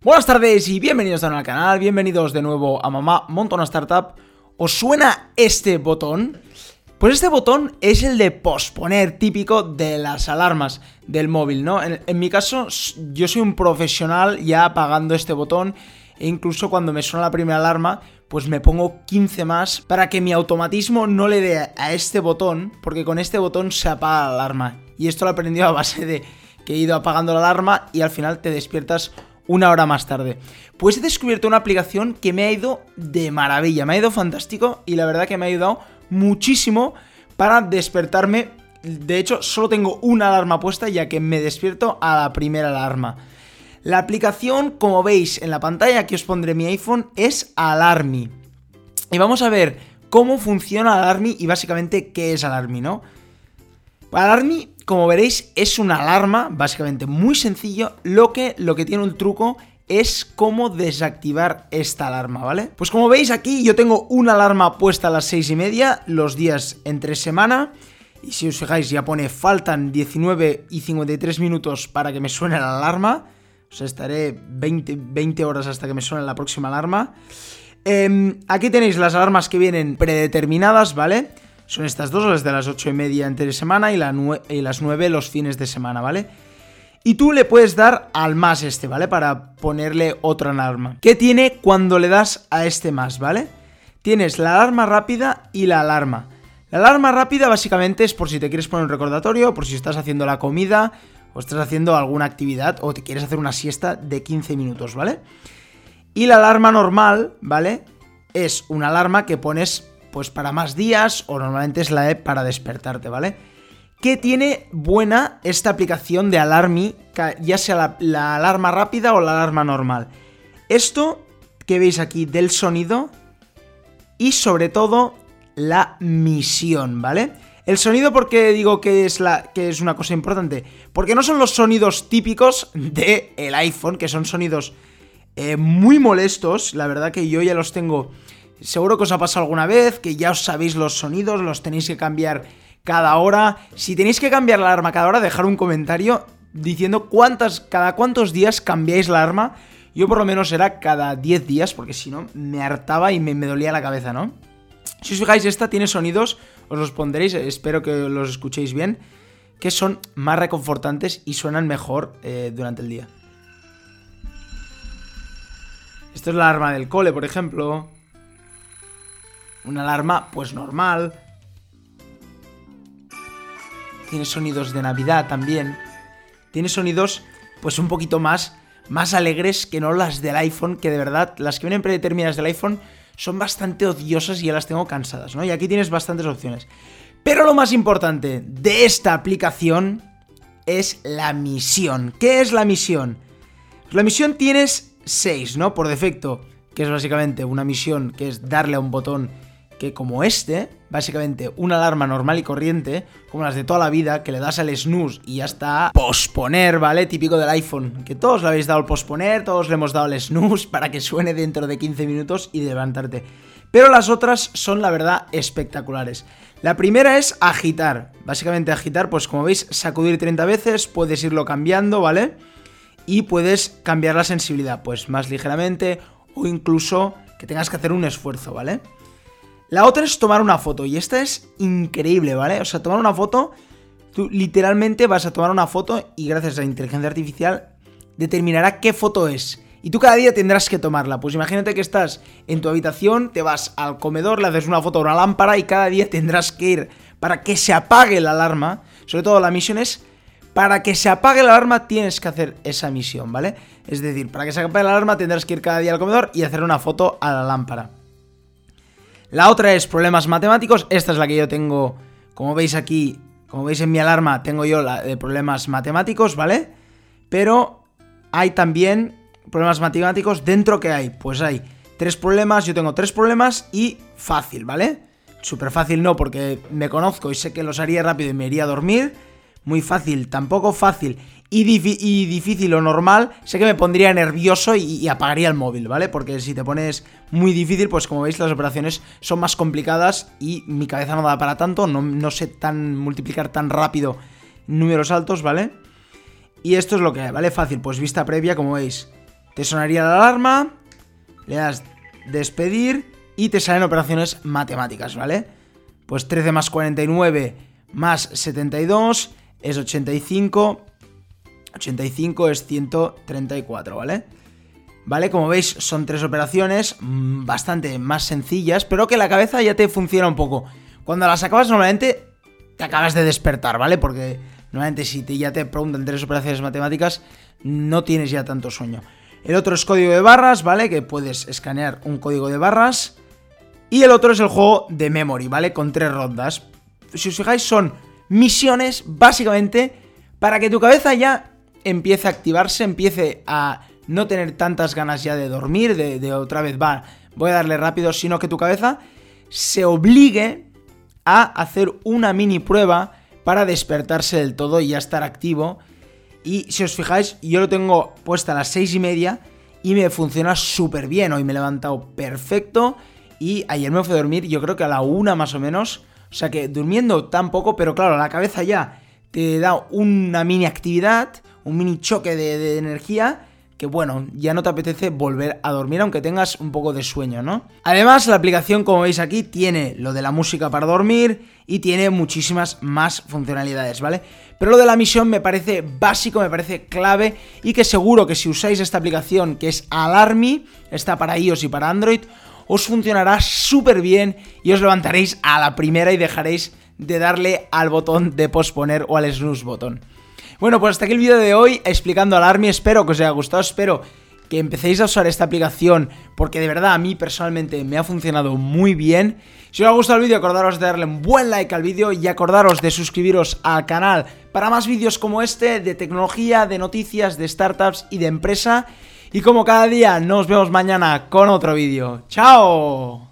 Buenas tardes y bienvenidos de nuevo al canal, bienvenidos de nuevo a Mamá Monta una Startup. ¿Os suena este botón? Pues este botón es el de posponer, típico de las alarmas del móvil, ¿no? En, mi caso, yo soy un profesional ya apagando este botón e incluso cuando me suena la primera alarma, pues me pongo 15 más para que mi automatismo no le dé a este botón, porque con este botón se apaga la alarma. Y esto lo he aprendido a base de que he ido apagando la alarma y al final te despiertas una hora más tarde. Pues he descubierto una aplicación que me ha ido de maravilla, me ha ido fantástico y la verdad que me ha ayudado muchísimo para despertarme. De hecho, solo tengo una alarma puesta ya que me despierto a la primera alarma. La aplicación, como veis en la pantalla, aquí os pondré mi iPhone, es Alarmy. Y vamos a ver cómo funciona Alarmy y básicamente qué es Alarmy, ¿no? Alarmy como veréis, es una alarma, básicamente muy sencillo, lo que, lo que tiene un truco es cómo desactivar esta alarma, ¿vale? Pues como veis aquí yo tengo una alarma puesta a las 6 y media, los días entre semana, y si os fijáis ya pone faltan 19 y 53 minutos para que me suene la alarma, o sea, estaré 20, 20 horas hasta que me suene la próxima alarma. Eh, aquí tenéis las alarmas que vienen predeterminadas, ¿vale? Son estas dos, las de las 8 y media entre semana y, las 9 los fines de semana, ¿vale? Y tú le puedes dar al más este, ¿vale? Para ponerle otra alarma. ¿Qué tiene cuando le das a este más, ¿vale? Tienes la alarma rápida y la alarma. La alarma rápida básicamente es por si te quieres poner un recordatorio, por si estás haciendo la comida, o estás haciendo alguna actividad, o te quieres hacer una siesta de 15 minutos, ¿vale? Y la alarma normal, ¿vale? Es una alarma que pones pues para más días o normalmente es la E para despertarte, ¿vale? ¿Qué tiene buena esta aplicación de Alarmy, ya sea la, alarma rápida o la alarma normal? Esto que veis aquí del sonido y sobre todo la misión, ¿vale? El sonido, porque digo que es, la, que es una cosa importante? Porque no son los sonidos típicos del el iPhone, que son sonidos eh, muy molestos. La verdad que yo ya los tengo Seguro que os ha pasado alguna vez, que ya os sabéis los sonidos, los tenéis que cambiar cada hora. Si tenéis que cambiar la alarma cada hora, dejar un comentario diciendo cuántas, cada cuántos días cambiáis la alarma. Yo por lo menos era cada 10 días, porque si no me hartaba y me, dolía la cabeza, ¿no? Si os fijáis, esta tiene sonidos, os los pondréis, espero que los escuchéis bien, que son más reconfortantes y suenan mejor eh, durante el día. Esto es la alarma del cole, por ejemplo. Una alarma, pues normal. Tiene sonidos de Navidad también. Tiene sonidos, pues un poquito más, más alegres que no las del iPhone, que de verdad, las que vienen predeterminadas del iPhone son bastante odiosas y ya las tengo cansadas, ¿no? Y aquí tienes bastantes opciones. Pero lo más importante de esta aplicación es la misión. ¿Qué es la misión? La misión tienes 6, ¿no? Por defecto, que es básicamente una misión que es darle a un botón que como este, básicamente una alarma normal y corriente, como las de toda la vida, que le das al snooze y ya está posponer, ¿vale? Típico del iPhone, que todos le habéis dado el posponer, todos le hemos dado el snooze para que suene dentro de 15 minutos y levantarte. Pero las otras son, la verdad, espectaculares. La primera es agitar. Básicamente agitar, pues como veis, sacudir 30 veces, puedes irlo cambiando, ¿vale? Y puedes cambiar la sensibilidad, pues más ligeramente o incluso que tengas que hacer un esfuerzo, ¿vale? La otra es tomar una foto y esta es increíble, ¿vale? O sea, tomar una foto, tú literalmente vas a tomar una foto y gracias a la inteligencia artificial determinará qué foto es. Y tú cada día tendrás que tomarla. Pues imagínate que estás en tu habitación, te vas al comedor, le haces una foto a una lámpara y cada día tendrás que ir para que se apague la alarma. Sobre todo la misión es para que se apague la alarma tienes que hacer esa misión, ¿vale? Es decir, para que se apague la alarma tendrás que ir cada día al comedor y hacer una foto a la lámpara. La otra es problemas matemáticos. Esta es la que yo tengo, como veis aquí, como veis en mi alarma, tengo yo la de problemas matemáticos, ¿vale? Pero hay también problemas matemáticos dentro que hay. Pues hay tres problemas, yo tengo tres problemas y fácil, ¿vale? Súper fácil no, porque me conozco y sé que los haría rápido y me iría a dormir. Muy fácil, tampoco fácil y, difícil o normal, sé que me pondría nervioso y, apagaría el móvil, ¿vale? Porque si te pones muy difícil, pues como veis las operaciones son más complicadas y mi cabeza no da para tanto, no, sé tan multiplicar tan rápido números altos, ¿vale? Y esto es lo que ¿vale? Fácil, pues vista previa, como veis. te sonaría la alarma, le das despedir y te salen operaciones matemáticas, ¿vale? Pues 13 más 49 más 72 es 85, 85 es 134, ¿vale? ¿Vale? Como veis, son tres operaciones mm, bastante más sencillas, pero que la cabeza ya te funciona un poco. Cuando las acabas, normalmente te acabas de despertar, ¿vale? Porque normalmente si te, ya te preguntan tres operaciones matemáticas, no tienes ya tanto sueño. El otro es código de barras, ¿vale? Que puedes escanear un código de barras. Y el otro es el juego de memory, ¿vale? Con tres rondas. Si os fijáis, son misiones, básicamente, para que tu cabeza ya empiece a activarse, empiece a no tener tantas ganas ya de dormir, de, otra vez va, voy a darle rápido, sino que tu cabeza se obligue a hacer una mini prueba para despertarse del todo y ya estar activo. Y si os fijáis, yo lo tengo puesta a las seis y media y me funciona súper bien. Hoy me he levantado perfecto y ayer me fui a dormir, yo creo que a la una más o menos. O sea que durmiendo tan poco, pero claro, la cabeza ya te da una mini actividad, un mini choque de energía que bueno, ya no te apetece volver a dormir aunque tengas un poco de sueño, ¿no? Además, la aplicación, como veis aquí, tiene lo de la música para dormir y tiene muchísimas más funcionalidades, ¿vale? Pero lo de la misión me parece básico, me parece clave y que seguro que si usáis esta aplicación que es Alarmy, está para iOS y para Android, os funcionará súper bien y os levantaréis a la primera y dejaréis de darle al botón de posponer o al snooze botón. Bueno, pues hasta aquí el vídeo de hoy explicando Alarmy. Espero que os haya gustado, espero que empecéis a usar esta aplicación porque de verdad a mí personalmente me ha funcionado muy bien. Si os ha gustado el vídeo, acordaros de darle un buen like al vídeo y acordaros de suscribiros al canal para más vídeos como este de tecnología, de noticias, de startups y de empresa. Y como cada día, nos vemos mañana con otro vídeo. ¡Chao!